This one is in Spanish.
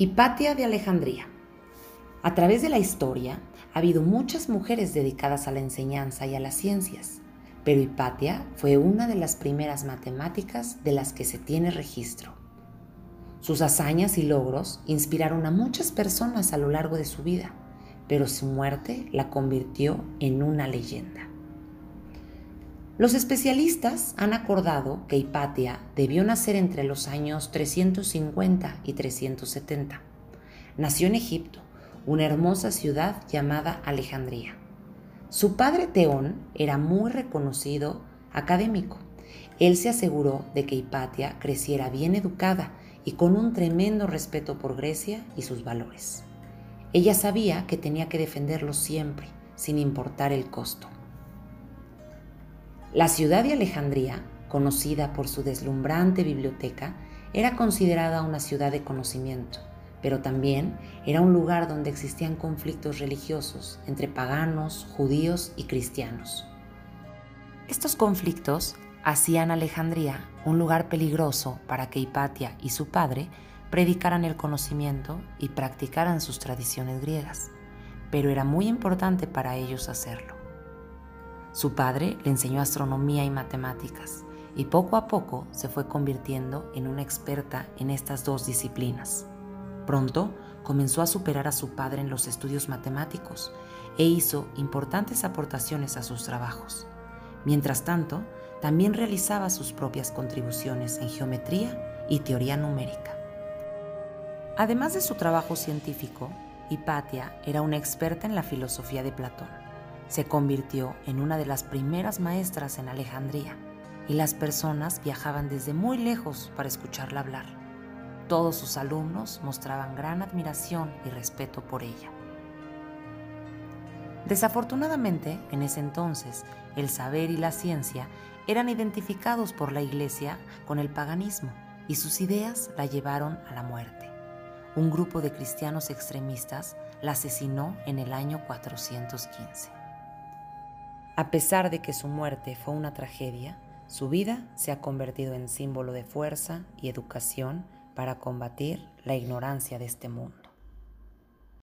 Hipatia de Alejandría. A través de la historia ha habido muchas mujeres dedicadas a la enseñanza y a las ciencias, pero Hipatia fue una de las primeras matemáticas de las que se tiene registro. Sus hazañas y logros inspiraron a muchas personas a lo largo de su vida, pero su muerte la convirtió en una leyenda. Los especialistas han acordado que Hipatia debió nacer entre los años 350 y 370. Nació en Egipto, una hermosa ciudad llamada Alejandría. Su padre Teón era muy reconocido académico. Él se aseguró de que Hipatia creciera bien educada y con un tremendo respeto por Grecia y sus valores. Ella sabía que tenía que defenderlo siempre, sin importar el costo. La ciudad de Alejandría, conocida por su deslumbrante biblioteca, era considerada una ciudad de conocimiento, pero también era un lugar donde existían conflictos religiosos entre paganos, judíos y cristianos. Estos conflictos hacían Alejandría un lugar peligroso para que Hipatia y su padre predicaran el conocimiento y practicaran sus tradiciones griegas, pero era muy importante para ellos hacerlo. Su padre le enseñó astronomía y matemáticas y poco a poco se fue convirtiendo en una experta en estas dos disciplinas. Pronto comenzó a superar a su padre en los estudios matemáticos e hizo importantes aportaciones a sus trabajos. Mientras tanto, también realizaba sus propias contribuciones en geometría y teoría numérica. Además de su trabajo científico, Hipatia era una experta en la filosofía de Platón se convirtió en una de las primeras maestras en Alejandría y las personas viajaban desde muy lejos para escucharla hablar. Todos sus alumnos mostraban gran admiración y respeto por ella. Desafortunadamente, en ese entonces, el saber y la ciencia eran identificados por la Iglesia con el paganismo y sus ideas la llevaron a la muerte. Un grupo de cristianos extremistas la asesinó en el año 415. A pesar de que su muerte fue una tragedia, su vida se ha convertido en símbolo de fuerza y educación para combatir la ignorancia de este mundo.